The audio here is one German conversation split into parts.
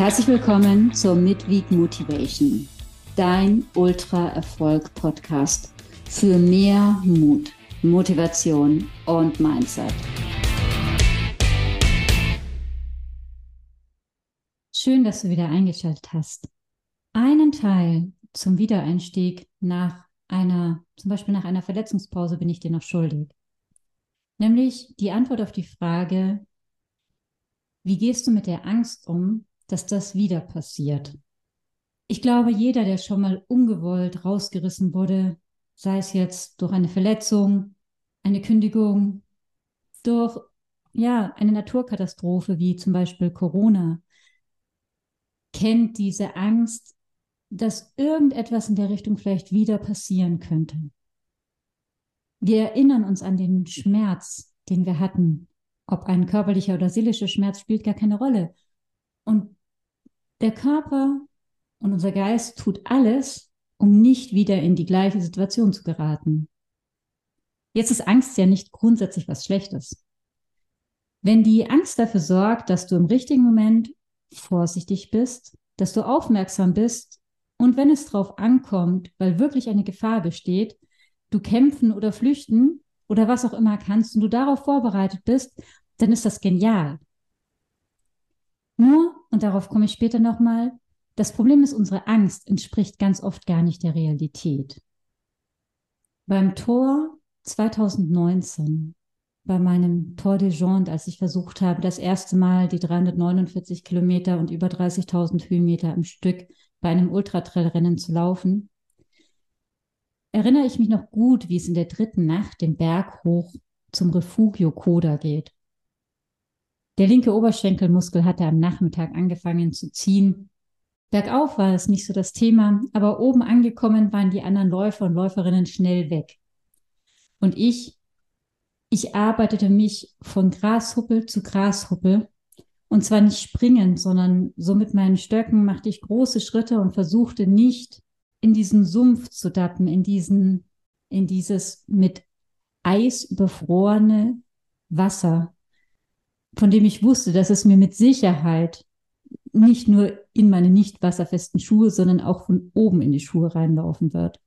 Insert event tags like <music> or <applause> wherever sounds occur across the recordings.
Herzlich willkommen zur Midweek Motivation, dein Ultra-Erfolg-Podcast für mehr Mut, Motivation und Mindset. Schön, dass du wieder eingeschaltet hast. Einen Teil zum Wiedereinstieg nach einer, zum Beispiel nach einer Verletzungspause bin ich dir noch schuldig. Nämlich die Antwort auf die Frage, wie gehst du mit der Angst um, dass das wieder passiert? Ich glaube, jeder, der schon mal ungewollt rausgerissen wurde, sei es jetzt durch eine Verletzung, eine Kündigung, durch ja, eine Naturkatastrophe wie zum Beispiel Corona, kennt diese Angst, dass irgendetwas in der Richtung vielleicht wieder passieren könnte. Wir erinnern uns an den Schmerz, den wir hatten. Ob ein körperlicher oder seelischer Schmerz spielt gar keine Rolle. Und der Körper und unser Geist tut alles, um nicht wieder in die gleiche Situation zu geraten. Jetzt ist Angst ja nicht grundsätzlich was Schlechtes. Wenn die Angst dafür sorgt, dass du im richtigen Moment vorsichtig bist, dass du aufmerksam bist und wenn es drauf ankommt, weil wirklich eine Gefahr besteht, du kämpfen oder flüchten oder was auch immer kannst und du darauf vorbereitet bist, dann ist das genial. Nur, und darauf komme ich später nochmal, das Problem ist, unsere Angst entspricht ganz oft gar nicht der Realität. Beim Tor 2019 bei meinem Tour de Jonde, als ich versucht habe, das erste Mal die 349 Kilometer und über 30.000 Höhenmeter im Stück bei einem Ultratrailrennen zu laufen, erinnere ich mich noch gut, wie es in der dritten Nacht den Berg hoch zum Refugio Koda geht. Der linke Oberschenkelmuskel hatte am Nachmittag angefangen zu ziehen. Bergauf war es nicht so das Thema, aber oben angekommen waren die anderen Läufer und Läuferinnen schnell weg. Und ich ich arbeitete mich von Grashuppel zu Grashuppel. Und zwar nicht springend, sondern so mit meinen Stöcken machte ich große Schritte und versuchte nicht in diesen Sumpf zu dappen, in diesen, in dieses mit Eis überfrorene Wasser, von dem ich wusste, dass es mir mit Sicherheit nicht nur in meine nicht wasserfesten Schuhe, sondern auch von oben in die Schuhe reinlaufen wird.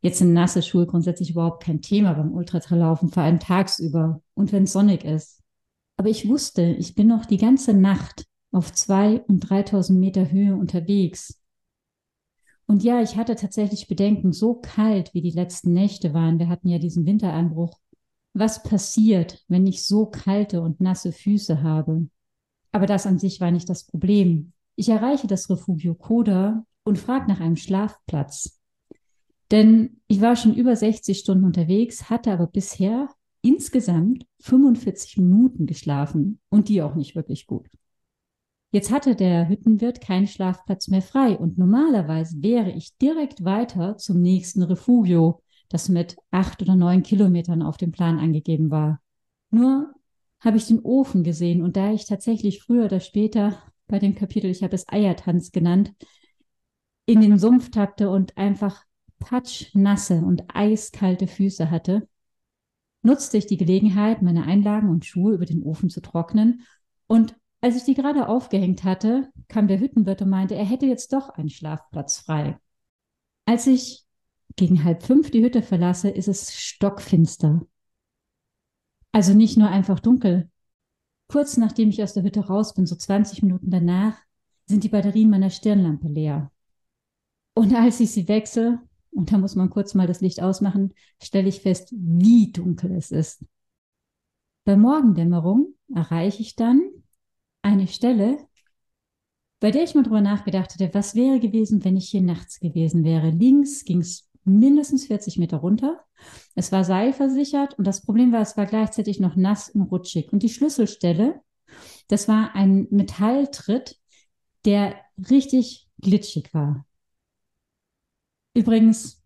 Jetzt sind nasse Schuhe grundsätzlich überhaupt kein Thema beim Ultratraillaufen, vor allem tagsüber und wenn es sonnig ist. Aber ich wusste, ich bin noch die ganze Nacht auf zwei und 3000 Meter Höhe unterwegs. Und ja, ich hatte tatsächlich Bedenken, so kalt wie die letzten Nächte waren. Wir hatten ja diesen Winteranbruch. Was passiert, wenn ich so kalte und nasse Füße habe? Aber das an sich war nicht das Problem. Ich erreiche das Refugio Koda und frage nach einem Schlafplatz. Denn ich war schon über 60 Stunden unterwegs, hatte aber bisher insgesamt 45 Minuten geschlafen und die auch nicht wirklich gut. Jetzt hatte der Hüttenwirt keinen Schlafplatz mehr frei und normalerweise wäre ich direkt weiter zum nächsten Refugio, das mit acht oder neun Kilometern auf dem Plan angegeben war. Nur habe ich den Ofen gesehen und da ich tatsächlich früher oder später bei dem Kapitel, ich habe es Eiertanz genannt, in den Sumpf tappte und einfach patschnasse und eiskalte Füße hatte, nutzte ich die Gelegenheit, meine Einlagen und Schuhe über den Ofen zu trocknen. Und als ich die gerade aufgehängt hatte, kam der Hüttenwirt und meinte, er hätte jetzt doch einen Schlafplatz frei. Als ich gegen halb fünf die Hütte verlasse, ist es stockfinster. Also nicht nur einfach dunkel. Kurz nachdem ich aus der Hütte raus bin, so 20 Minuten danach, sind die Batterien meiner Stirnlampe leer. Und als ich sie wechsle, und da muss man kurz mal das Licht ausmachen, stelle ich fest, wie dunkel es ist. Bei Morgendämmerung erreiche ich dann eine Stelle, bei der ich mal drüber nachgedacht hätte, was wäre gewesen, wenn ich hier nachts gewesen wäre. Links ging es mindestens 40 Meter runter. Es war seilversichert und das Problem war, es war gleichzeitig noch nass und rutschig. Und die Schlüsselstelle, das war ein Metalltritt, der richtig glitschig war. Übrigens,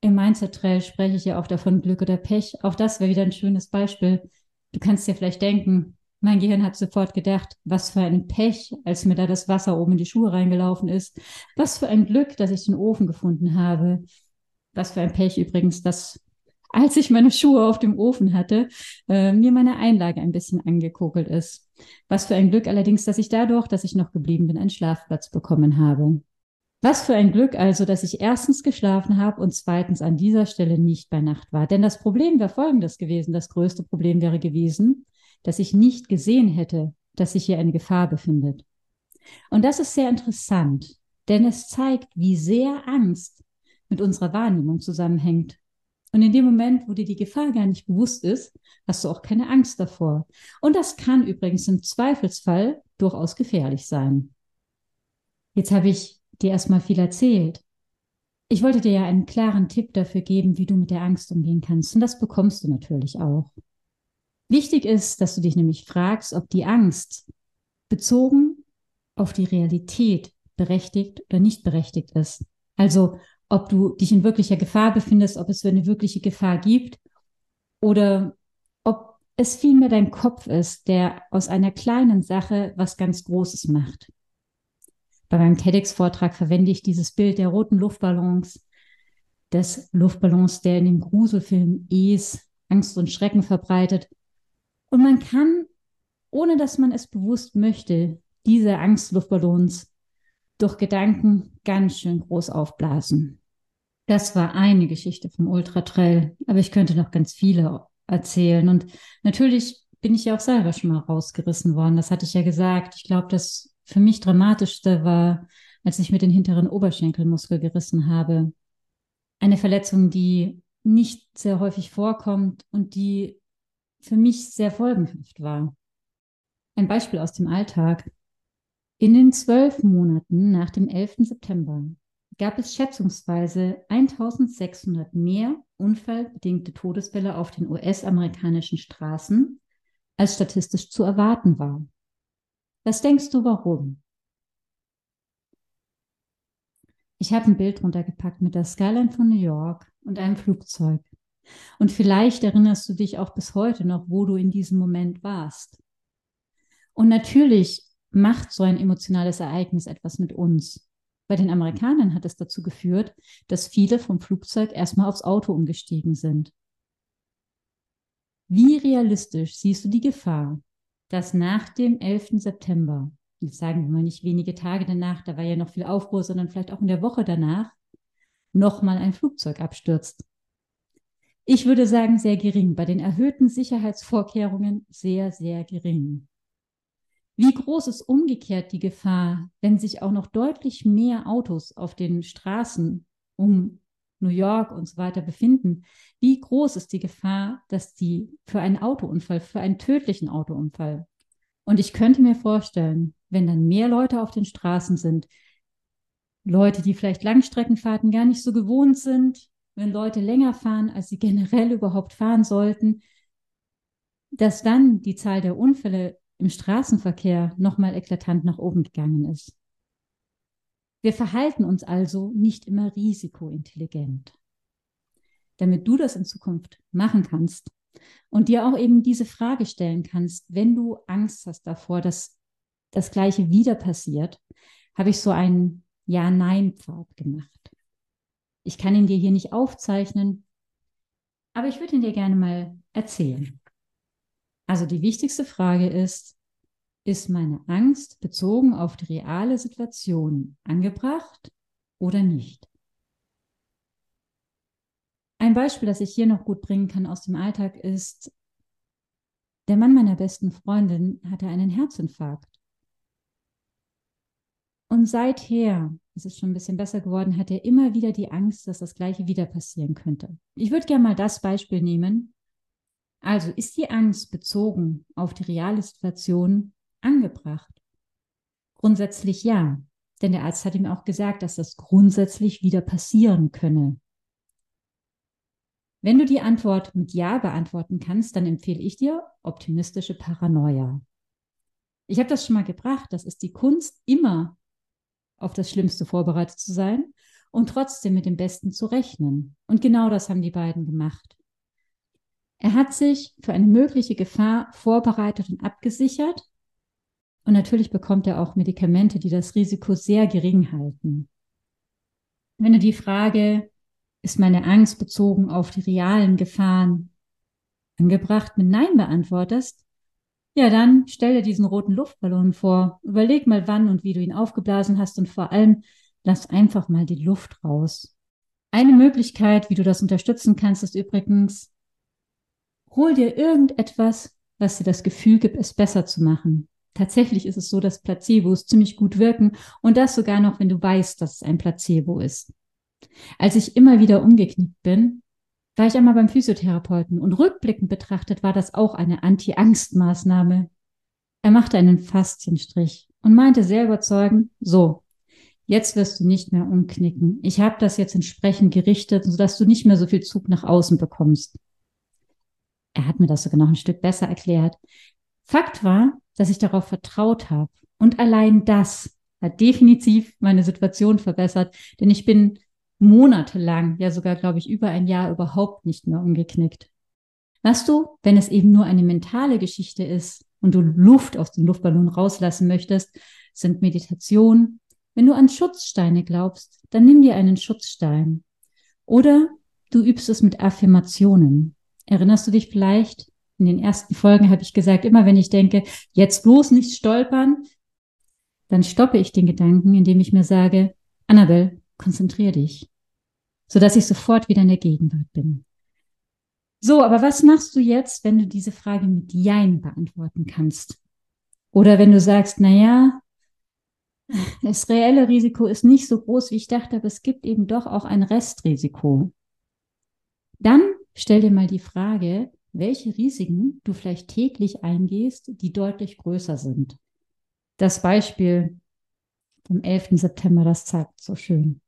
im Mindset Trail spreche ich ja auch davon Glück oder Pech. Auch das wäre wieder ein schönes Beispiel. Du kannst dir vielleicht denken, mein Gehirn hat sofort gedacht, was für ein Pech, als mir da das Wasser oben in die Schuhe reingelaufen ist. Was für ein Glück, dass ich den Ofen gefunden habe. Was für ein Pech übrigens, dass als ich meine Schuhe auf dem Ofen hatte, äh, mir meine Einlage ein bisschen angekokelt ist. Was für ein Glück allerdings, dass ich dadurch, dass ich noch geblieben bin, einen Schlafplatz bekommen habe. Was für ein Glück also, dass ich erstens geschlafen habe und zweitens an dieser Stelle nicht bei Nacht war. Denn das Problem wäre folgendes gewesen. Das größte Problem wäre gewesen, dass ich nicht gesehen hätte, dass sich hier eine Gefahr befindet. Und das ist sehr interessant, denn es zeigt, wie sehr Angst mit unserer Wahrnehmung zusammenhängt. Und in dem Moment, wo dir die Gefahr gar nicht bewusst ist, hast du auch keine Angst davor. Und das kann übrigens im Zweifelsfall durchaus gefährlich sein. Jetzt habe ich dir erstmal viel erzählt. Ich wollte dir ja einen klaren Tipp dafür geben, wie du mit der Angst umgehen kannst. Und das bekommst du natürlich auch. Wichtig ist, dass du dich nämlich fragst, ob die Angst bezogen auf die Realität berechtigt oder nicht berechtigt ist. Also ob du dich in wirklicher Gefahr befindest, ob es eine wirkliche Gefahr gibt oder ob es vielmehr dein Kopf ist, der aus einer kleinen Sache was ganz Großes macht. Bei meinem TEDx-Vortrag verwende ich dieses Bild der roten Luftballons, des Luftballons, der in dem Gruselfilm Es Angst und Schrecken verbreitet. Und man kann, ohne dass man es bewusst möchte, diese Angstluftballons durch Gedanken ganz schön groß aufblasen. Das war eine Geschichte vom Ultratrail, aber ich könnte noch ganz viele erzählen. Und natürlich bin ich ja auch selber schon mal rausgerissen worden. Das hatte ich ja gesagt. Ich glaube, das für mich dramatischste war, als ich mir den hinteren Oberschenkelmuskel gerissen habe. Eine Verletzung, die nicht sehr häufig vorkommt und die für mich sehr folgenhaft war. Ein Beispiel aus dem Alltag. In den zwölf Monaten nach dem 11. September gab es schätzungsweise 1600 mehr unfallbedingte Todesfälle auf den US-amerikanischen Straßen, als statistisch zu erwarten war. Was denkst du, warum? Ich habe ein Bild runtergepackt mit der Skyline von New York und einem Flugzeug. Und vielleicht erinnerst du dich auch bis heute noch, wo du in diesem Moment warst. Und natürlich macht so ein emotionales Ereignis etwas mit uns. Bei den Amerikanern hat es dazu geführt, dass viele vom Flugzeug erstmal aufs Auto umgestiegen sind. Wie realistisch siehst du die Gefahr, dass nach dem 11. September, jetzt sagen wir mal nicht wenige Tage danach, da war ja noch viel Aufruhr, sondern vielleicht auch in der Woche danach, nochmal ein Flugzeug abstürzt. Ich würde sagen, sehr gering. Bei den erhöhten Sicherheitsvorkehrungen sehr, sehr gering. Wie groß ist umgekehrt die Gefahr, wenn sich auch noch deutlich mehr Autos auf den Straßen um New York und so weiter befinden, wie groß ist die Gefahr, dass die für einen Autounfall, für einen tödlichen Autounfall. Und ich könnte mir vorstellen, wenn dann mehr Leute auf den Straßen sind, Leute, die vielleicht Langstreckenfahrten gar nicht so gewohnt sind, wenn Leute länger fahren, als sie <laughs> generell überhaupt fahren sollten, dass dann die Zahl der Unfälle im Straßenverkehr nochmal eklatant nach oben gegangen ist. Wir verhalten uns also nicht immer risikointelligent. Damit du das in Zukunft machen kannst und dir auch eben diese Frage stellen kannst, wenn du Angst hast davor, dass das Gleiche wieder passiert, habe ich so einen Ja-Nein-Pfad gemacht. Ich kann ihn dir hier nicht aufzeichnen, aber ich würde ihn dir gerne mal erzählen. Also die wichtigste Frage ist, ist meine Angst bezogen auf die reale Situation angebracht oder nicht? Ein Beispiel, das ich hier noch gut bringen kann aus dem Alltag, ist, der Mann meiner besten Freundin hatte einen Herzinfarkt. Und seither, es ist schon ein bisschen besser geworden, hat er immer wieder die Angst, dass das Gleiche wieder passieren könnte. Ich würde gerne mal das Beispiel nehmen. Also ist die Angst bezogen auf die reale Situation angebracht? Grundsätzlich ja, denn der Arzt hat ihm auch gesagt, dass das grundsätzlich wieder passieren könne. Wenn du die Antwort mit Ja beantworten kannst, dann empfehle ich dir optimistische Paranoia. Ich habe das schon mal gebracht. Das ist die Kunst, immer auf das Schlimmste vorbereitet zu sein und trotzdem mit dem Besten zu rechnen. Und genau das haben die beiden gemacht. Er hat sich für eine mögliche Gefahr vorbereitet und abgesichert und natürlich bekommt er auch Medikamente, die das Risiko sehr gering halten. Wenn du die Frage, Ist meine Angst bezogen auf die realen Gefahren angebracht mit Nein beantwortest, ja, dann stell dir diesen roten Luftballon vor. Überleg mal, wann und wie du ihn aufgeblasen hast und vor allem lass einfach mal die Luft raus. Eine Möglichkeit, wie du das unterstützen kannst, ist übrigens, hol dir irgendetwas, was dir das Gefühl gibt, es besser zu machen. Tatsächlich ist es so, dass Placebos ziemlich gut wirken und das sogar noch, wenn du weißt, dass es ein Placebo ist. Als ich immer wieder umgeknickt bin, war ich einmal beim Physiotherapeuten und rückblickend betrachtet war das auch eine Anti-Angst-Maßnahme. Er machte einen Faszienstrich und meinte sehr überzeugend, so, jetzt wirst du nicht mehr umknicken. Ich habe das jetzt entsprechend gerichtet, sodass du nicht mehr so viel Zug nach außen bekommst. Er hat mir das sogar noch ein Stück besser erklärt. Fakt war, dass ich darauf vertraut habe. Und allein das hat definitiv meine Situation verbessert, denn ich bin monatelang, ja sogar, glaube ich, über ein Jahr überhaupt nicht mehr umgeknickt. Weißt du, wenn es eben nur eine mentale Geschichte ist und du Luft aus dem Luftballon rauslassen möchtest, sind Meditation. Wenn du an Schutzsteine glaubst, dann nimm dir einen Schutzstein. Oder du übst es mit Affirmationen. Erinnerst du dich vielleicht? In den ersten Folgen habe ich gesagt, immer wenn ich denke, jetzt bloß nicht stolpern, dann stoppe ich den Gedanken, indem ich mir sage, Annabel, konzentrier dich sodass ich sofort wieder in der Gegenwart bin. So, aber was machst du jetzt, wenn du diese Frage mit Jein beantworten kannst? Oder wenn du sagst, na ja, das reelle Risiko ist nicht so groß, wie ich dachte, aber es gibt eben doch auch ein Restrisiko. Dann stell dir mal die Frage, welche Risiken du vielleicht täglich eingehst, die deutlich größer sind. Das Beispiel vom 11. September, das zeigt so schön.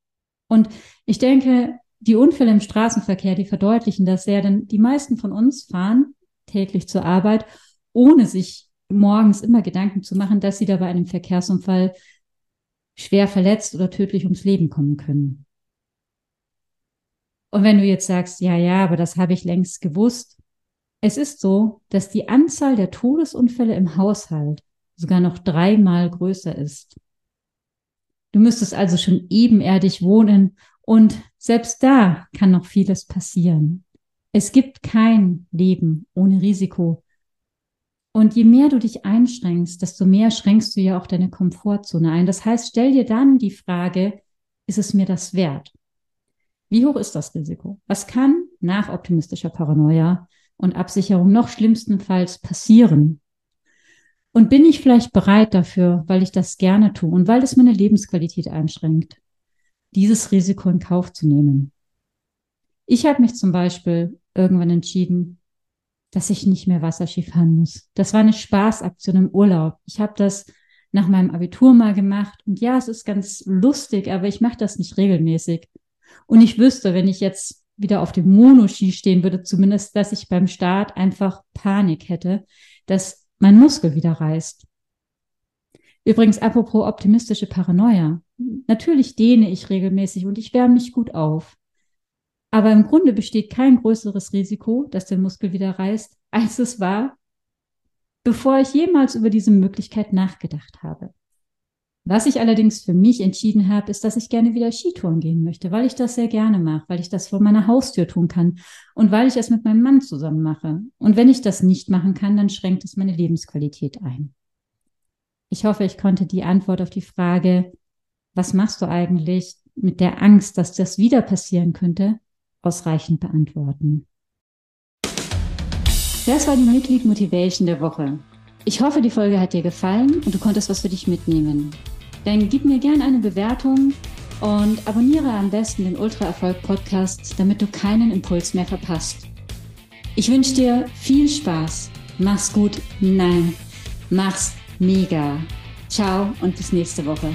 Und ich denke, die Unfälle im Straßenverkehr, die verdeutlichen das sehr, denn die meisten von uns fahren täglich zur Arbeit, ohne sich morgens immer Gedanken zu machen, dass sie da bei einem Verkehrsunfall schwer verletzt oder tödlich ums Leben kommen können. Und wenn du jetzt sagst, ja, ja, aber das habe ich längst gewusst, es ist so, dass die Anzahl der Todesunfälle im Haushalt sogar noch dreimal größer ist. Du müsstest also schon ebenerdig wohnen und selbst da kann noch vieles passieren. Es gibt kein Leben ohne Risiko. Und je mehr du dich einschränkst, desto mehr schränkst du ja auch deine Komfortzone ein. Das heißt, stell dir dann die Frage, ist es mir das wert? Wie hoch ist das Risiko? Was kann nach optimistischer Paranoia und Absicherung noch schlimmstenfalls passieren? Und bin ich vielleicht bereit dafür, weil ich das gerne tue und weil es meine Lebensqualität einschränkt, dieses Risiko in Kauf zu nehmen? Ich habe mich zum Beispiel irgendwann entschieden, dass ich nicht mehr Wasserski fahren muss. Das war eine Spaßaktion im Urlaub. Ich habe das nach meinem Abitur mal gemacht und ja, es ist ganz lustig, aber ich mache das nicht regelmäßig. Und ich wüsste, wenn ich jetzt wieder auf dem Monoski stehen würde, zumindest, dass ich beim Start einfach Panik hätte, dass mein Muskel wieder reißt. Übrigens, apropos optimistische Paranoia. Natürlich dehne ich regelmäßig und ich wärme mich gut auf. Aber im Grunde besteht kein größeres Risiko, dass der Muskel wieder reißt, als es war, bevor ich jemals über diese Möglichkeit nachgedacht habe. Was ich allerdings für mich entschieden habe, ist, dass ich gerne wieder Skitouren gehen möchte, weil ich das sehr gerne mache, weil ich das vor meiner Haustür tun kann und weil ich es mit meinem Mann zusammen mache. Und wenn ich das nicht machen kann, dann schränkt es meine Lebensqualität ein. Ich hoffe, ich konnte die Antwort auf die Frage, was machst du eigentlich mit der Angst, dass das wieder passieren könnte, ausreichend beantworten. Das war die Mitglied Motivation der Woche. Ich hoffe, die Folge hat dir gefallen und du konntest was für dich mitnehmen dann gib mir gerne eine Bewertung und abonniere am besten den Ultra Erfolg Podcast, damit du keinen Impuls mehr verpasst. Ich wünsche dir viel Spaß. Mach's gut. Nein, mach's mega. Ciao und bis nächste Woche.